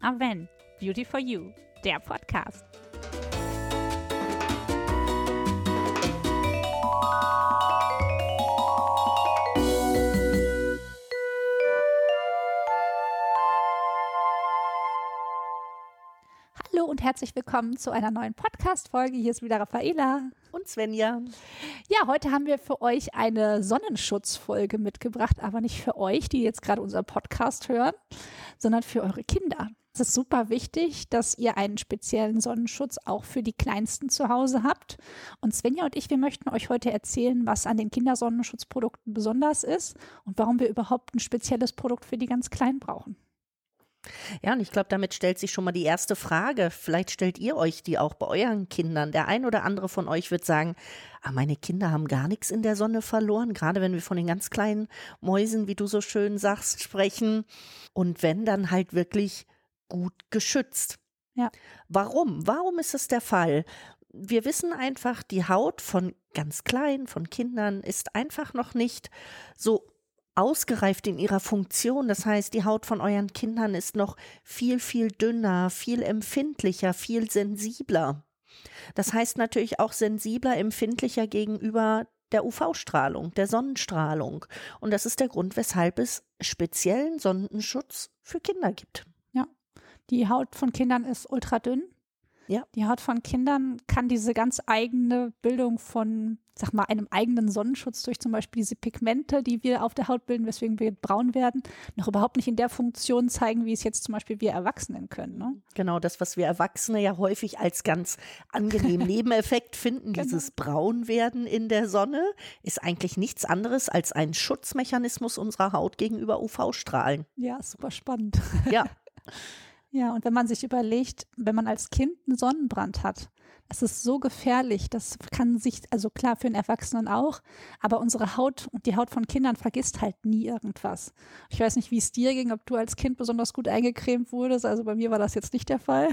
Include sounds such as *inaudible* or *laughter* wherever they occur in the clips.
Aven, Beauty for You, der Podcast. Hallo und herzlich willkommen zu einer neuen Podcast-Folge. Hier ist wieder Raffaela. Und Svenja. Ja, heute haben wir für euch eine Sonnenschutzfolge mitgebracht, aber nicht für euch, die jetzt gerade unseren Podcast hören, sondern für eure Kinder. Es ist super wichtig, dass ihr einen speziellen Sonnenschutz auch für die Kleinsten zu Hause habt. Und Svenja und ich, wir möchten euch heute erzählen, was an den Kindersonnenschutzprodukten besonders ist und warum wir überhaupt ein spezielles Produkt für die ganz Kleinen brauchen. Ja, und ich glaube, damit stellt sich schon mal die erste Frage. Vielleicht stellt ihr euch die auch bei euren Kindern. Der ein oder andere von euch wird sagen, ah, meine Kinder haben gar nichts in der Sonne verloren, gerade wenn wir von den ganz kleinen Mäusen, wie du so schön sagst, sprechen. Und wenn, dann halt wirklich gut geschützt. Ja. Warum? Warum ist es der Fall? Wir wissen einfach, die Haut von ganz kleinen, von Kindern ist einfach noch nicht so ausgereift in ihrer Funktion. Das heißt, die Haut von euren Kindern ist noch viel, viel dünner, viel empfindlicher, viel sensibler. Das heißt natürlich auch sensibler, empfindlicher gegenüber der UV-Strahlung, der Sonnenstrahlung. Und das ist der Grund, weshalb es speziellen Sonnenschutz für Kinder gibt. Die Haut von Kindern ist ultra dünn. Ja. Die Haut von Kindern kann diese ganz eigene Bildung von, sag mal, einem eigenen Sonnenschutz durch zum Beispiel diese Pigmente, die wir auf der Haut bilden, weswegen wir braun werden, noch überhaupt nicht in der Funktion zeigen, wie es jetzt zum Beispiel wir Erwachsenen können. Ne? Genau, das, was wir Erwachsene ja häufig als ganz angenehm *laughs* Nebeneffekt finden, Genau. dieses Braunwerden in der Sonne, ist eigentlich nichts anderes als ein Schutzmechanismus unserer Haut gegenüber UV-Strahlen. Ja, super spannend. Ja, *laughs* Ja, und wenn man sich überlegt, wenn man als Kind einen Sonnenbrand hat, das ist so gefährlich, das kann sich, also klar für einen Erwachsenen auch, aber unsere Haut und die Haut von Kindern vergisst halt nie irgendwas. Ich weiß nicht, wie es dir ging, ob du als Kind besonders gut eingecremt wurdest, also bei mir war das jetzt nicht der Fall.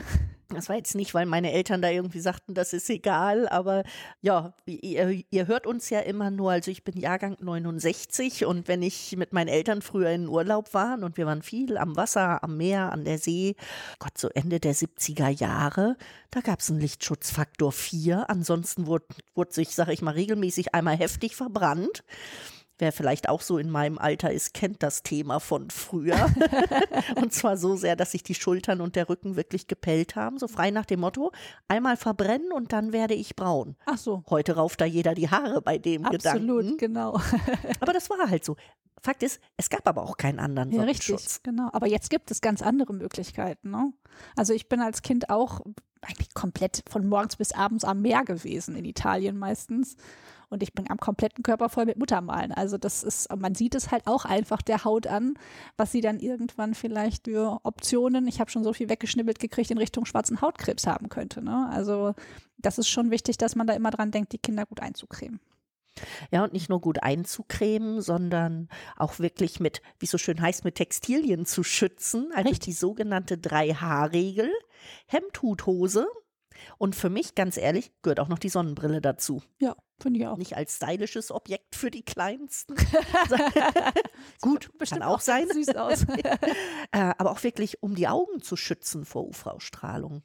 Das war jetzt nicht, weil meine Eltern da irgendwie sagten, das ist egal, aber ja, ihr, ihr hört uns ja immer nur, also ich bin Jahrgang 69 und wenn ich mit meinen Eltern früher in Urlaub war und wir waren viel am Wasser, am Meer, an der See, Gott, so Ende der 70er Jahre, da gab es einen Lichtschutzfaktor 4, ansonsten wurde, wurde sich, sag ich mal, regelmäßig einmal heftig verbrannt. Wer vielleicht auch so in meinem Alter ist, kennt das Thema von früher. *laughs* und zwar so sehr, dass sich die Schultern und der Rücken wirklich gepellt haben. So frei nach dem Motto, einmal verbrennen und dann werde ich braun. Ach so. Heute rauft da jeder die Haare bei dem Absolut, Gedanken. genau. *laughs* Aber das war halt so. Fakt ist, es gab aber auch keinen anderen Ja, Sonnenschutz. richtig, genau. Aber jetzt gibt es ganz andere Möglichkeiten. Ne? Also ich bin als Kind auch eigentlich komplett von morgens bis abends am Meer gewesen, in Italien meistens. Und ich bin am kompletten Körper voll mit Muttermalen. Also das ist, man sieht es halt auch einfach der Haut an, was sie dann irgendwann vielleicht für Optionen, ich habe schon so viel weggeschnibbelt gekriegt, in Richtung schwarzen Hautkrebs haben könnte. Ne? Also das ist schon wichtig, dass man da immer dran denkt, die Kinder gut einzucremen. Ja, und nicht nur gut einzucremen, sondern auch wirklich mit, wie es so schön heißt, mit Textilien zu schützen. Also die sogenannte Drei-H-Regel. Hemd, Hut, Hose. Und für mich, ganz ehrlich, gehört auch noch die Sonnenbrille dazu. Ja, finde ich auch. Nicht als stylisches Objekt für die Kleinsten. *laughs* *laughs* Gut, kann auch, sein. ganz Süß aus. *laughs* Äh, aber auch wirklich, um die Augen zu schützen vor UV-Strahlung.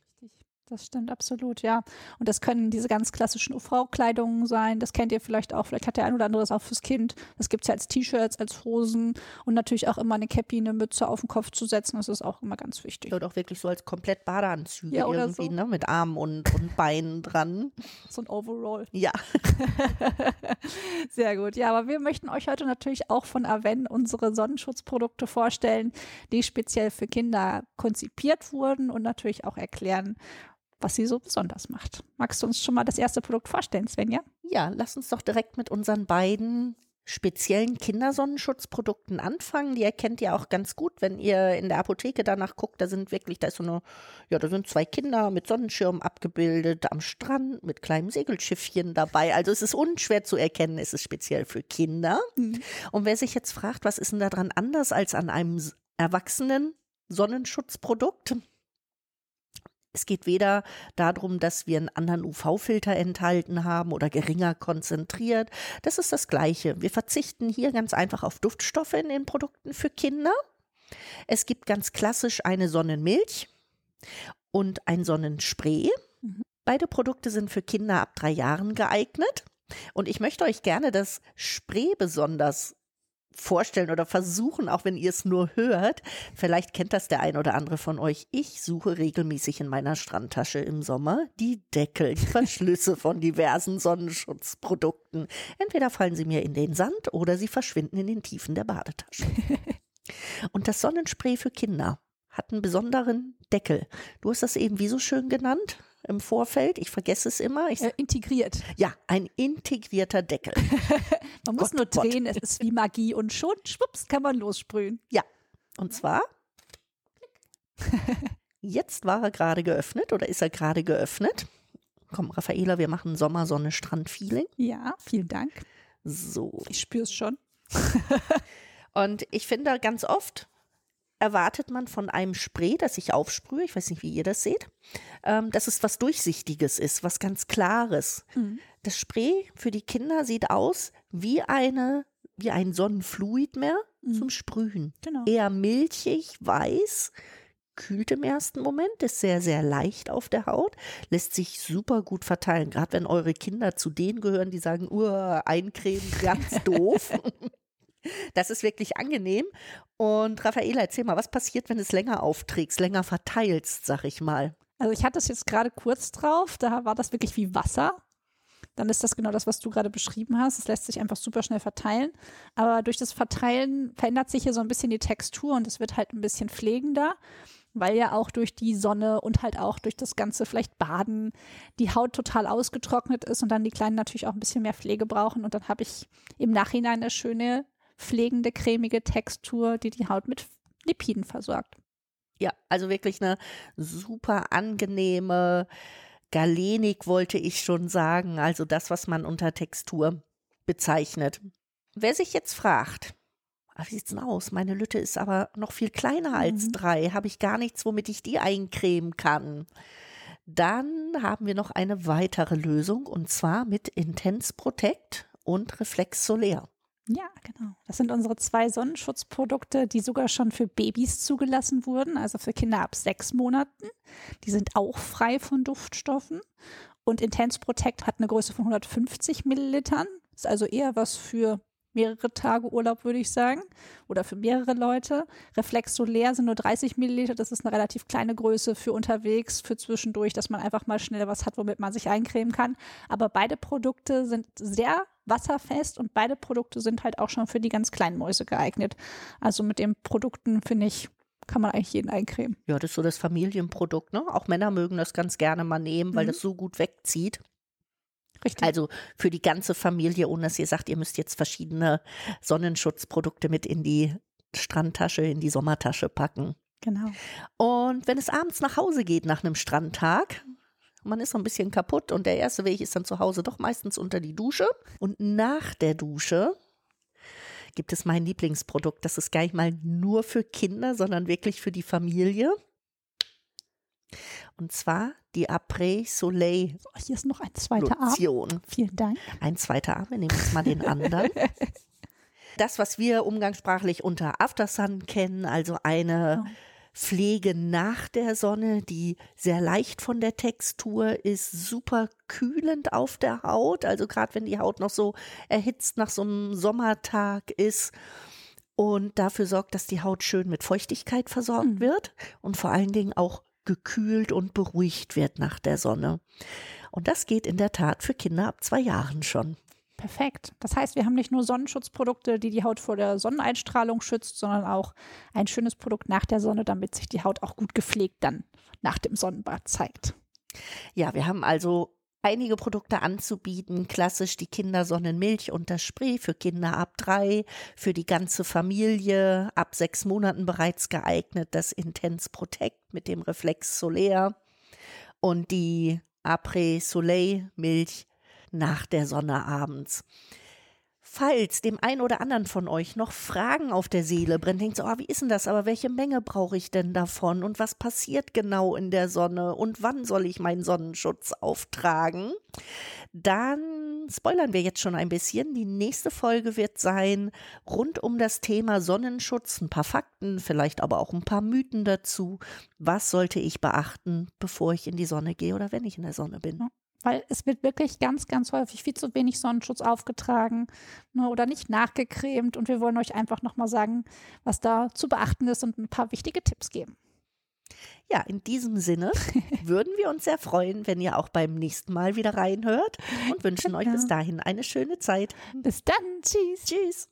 Das stimmt absolut, ja. Und das können diese ganz klassischen UV-Kleidungen sein. Das kennt ihr vielleicht auch. Vielleicht hat der ein oder andere das auch fürs Kind. Das gibt's ja als T-Shirts, als Hosen und natürlich auch immer eine Cappy, eine Mütze auf den Kopf zu setzen. Das ist auch immer ganz wichtig. Oder auch wirklich so als komplett Badeanzüge Ja, oder irgendwie, so. ne? Mit Armen und, und Beinen dran. So ein Overall. Ja. *laughs* Sehr gut. Ja, aber wir möchten euch heute natürlich auch von Aven unsere Sonnenschutzprodukte vorstellen, die speziell für Kinder konzipiert wurden und natürlich auch erklären, was sie so besonders macht. Magst du uns schon mal das erste Produkt vorstellen, Svenja? Ja, lass uns doch direkt mit unseren beiden speziellen Kindersonnenschutzprodukten anfangen. Die erkennt ihr auch ganz gut, wenn ihr in der Apotheke danach guckt. Da sind wirklich, da ist so eine, ja, da sind zwei Kinder mit Sonnenschirm abgebildet am Strand mit kleinem Segelschiffchen dabei. Also es ist unschwer zu erkennen, es ist speziell für Kinder. Und wer sich jetzt fragt, was ist denn daran anders als an einem erwachsenen Sonnenschutzprodukt? Es geht weder darum, dass wir einen anderen UV-Filter enthalten haben oder geringer konzentriert. Das ist das Gleiche. Wir verzichten hier ganz einfach auf Duftstoffe in den Produkten für Kinder. Es gibt ganz klassisch eine Sonnenmilch. und ein Sonnenspray. Mhm. Beide Produkte sind für Kinder ab drei Jahren geeignet. Und ich möchte euch gerne das Spray besonders vorstellen oder versuchen, auch wenn ihr es nur hört. Vielleicht kennt das der ein oder andere von euch. Ich suche regelmäßig in meiner Strandtasche im Sommer die Deckel, die Verschlüsse von diversen Sonnenschutzprodukten. Entweder fallen sie mir in den Sand oder sie verschwinden in den Tiefen der Badetasche. *laughs* Und das Sonnenspray für Kinder hat einen besonderen Deckel. Du hast das eben wie so schön genannt im Vorfeld. Ich vergesse es immer. Ich, Äh, integriert. ja, ein integrierter Deckel. *laughs* Man muss Gott, nur Gott. drehen, es ist wie Magie und schon, schwupps, kann man lossprühen. Ja, und zwar, *laughs* jetzt war er gerade geöffnet oder ist er gerade geöffnet. Komm, Raffaela, wir machen Sommer-Sonne-Strand-Feeling. Ja, vielen Dank. So. Ich spüre es schon. *laughs* Und ich finde, ganz oft erwartet man von einem Spray, das ich aufsprühe, ich weiß nicht, wie ihr das seht, ähm, dass es was Durchsichtiges ist, was ganz Klares. Mhm. Das Spray für die Kinder sieht aus wie eine, wie ein Sonnenfluid mehr Mhm. zum Sprühen. Genau. Eher milchig, weiß, kühlt im ersten Moment, ist sehr, sehr leicht auf der Haut, lässt sich super gut verteilen. Gerade wenn eure Kinder zu denen gehören, die sagen, uh, eincremen, ganz *laughs* doof. *laughs* Das ist wirklich angenehm. Und Raffaela, erzähl mal, was passiert, wenn du es länger aufträgst, länger verteilst, sag ich mal. Also ich hatte es jetzt gerade kurz drauf, da war das wirklich wie Wasser. Dann ist das genau das, was du gerade beschrieben hast. Es lässt sich einfach super schnell verteilen. Aber durch das Verteilen verändert sich hier so ein bisschen die Textur und es wird halt ein bisschen pflegender, weil ja auch durch die Sonne und halt auch durch das ganze vielleicht Baden die Haut total ausgetrocknet ist und dann die Kleinen natürlich auch ein bisschen mehr Pflege brauchen. Und dann habe ich im Nachhinein eine schöne, pflegende, cremige Textur, die die Haut mit Lipiden versorgt. Ja, also wirklich eine super angenehme Galenik, wollte ich schon sagen. Also das, was man unter Textur bezeichnet. Wer sich jetzt fragt, ah, wie sieht's denn aus? Meine Lütte ist aber noch viel kleiner als Mhm. drei. Habe ich gar nichts, womit ich die eincremen kann? Dann haben wir noch eine weitere Lösung und zwar mit Intense Protect und Reflex Solar. Ja, genau. Das sind unsere zwei Sonnenschutzprodukte, die sogar schon für Babys zugelassen wurden, also für Kinder ab sechs Monaten. Die sind auch frei von Duftstoffen. Und Intense Protect hat eine Größe von 150 Millilitern. Ist also eher was für mehrere Tage Urlaub, würde ich sagen. Oder für mehrere Leute. Reflex sind nur 30 Milliliter. Das ist eine relativ kleine Größe für unterwegs, für zwischendurch, dass man einfach mal schnell was hat, womit man sich eincremen kann. Aber beide Produkte sind sehr wasserfest und beide Produkte sind halt auch schon für die ganz kleinen Mäuse geeignet. Also mit den Produkten, finde ich, kann man eigentlich jeden eincremen. Ja, das ist so das Familienprodukt, ne? Auch Männer mögen das ganz gerne mal nehmen, weil Mhm. das so gut wegzieht. Richtig. Also für die ganze Familie, ohne dass ihr sagt, ihr müsst jetzt verschiedene Sonnenschutzprodukte mit in die Strandtasche, in die Sommertasche packen. genau. Und wenn es abends nach Hause geht nach einem Strandtag, man ist so ein bisschen kaputt und der erste Weg ist dann zu Hause doch meistens unter die Dusche. Und nach der Dusche gibt es mein Lieblingsprodukt. Das ist gar nicht mal nur für Kinder, sondern wirklich für die Familie. Und zwar die Après Soleil So, hier ist noch ein zweiter Arm. Lotion. Vielen Dank. Ein zweiter Arm, wir nehmen jetzt mal den anderen. *laughs* Das, was wir umgangssprachlich unter Aftersun kennen, also eine Oh. Pflege nach der Sonne, die sehr leicht von der Textur ist, super kühlend auf der Haut, also gerade wenn die Haut noch so erhitzt nach so einem Sommertag ist und dafür sorgt, dass die Haut schön mit Feuchtigkeit versorgt Mhm. wird und vor allen Dingen auch gekühlt und beruhigt wird nach der Sonne. Und das geht in der Tat für Kinder ab zwei Jahren schon. Perfekt. Das heißt, wir haben nicht nur Sonnenschutzprodukte, die die Haut vor der Sonneneinstrahlung schützt, sondern auch ein schönes Produkt nach der Sonne, damit sich die Haut auch gut gepflegt dann nach dem Sonnenbad zeigt. Ja, wir haben also einige Produkte anzubieten. Klassisch die Kindersonnenmilch und das Spray für Kinder ab drei, für die ganze Familie ab sechs Monaten bereits geeignet. Das Intense Protect mit dem Reflex Solaire und die Après Soleil Milch nach der Sonne abends. Falls dem einen oder anderen von euch noch Fragen auf der Seele brennen, denkt so, oh, wie ist denn das, aber welche Menge brauche ich denn davon und was passiert genau in der Sonne und wann soll ich meinen Sonnenschutz auftragen, dann spoilern wir jetzt schon ein bisschen. Die nächste Folge wird sein rund um das Thema Sonnenschutz, ein paar Fakten, vielleicht aber auch ein paar Mythen dazu. Was sollte ich beachten, bevor ich in die Sonne gehe oder wenn ich in der Sonne bin? Weil es wird wirklich ganz, ganz häufig viel zu wenig Sonnenschutz aufgetragen ne, oder nicht nachgecremt. Und wir wollen euch einfach nochmal sagen, was da zu beachten ist und ein paar wichtige Tipps geben. Ja, in diesem Sinne *laughs* würden wir uns sehr freuen, wenn ihr auch beim nächsten Mal wieder reinhört und wünschen genau. euch bis dahin eine schöne Zeit. Bis dann. Tschüss. Tschüss.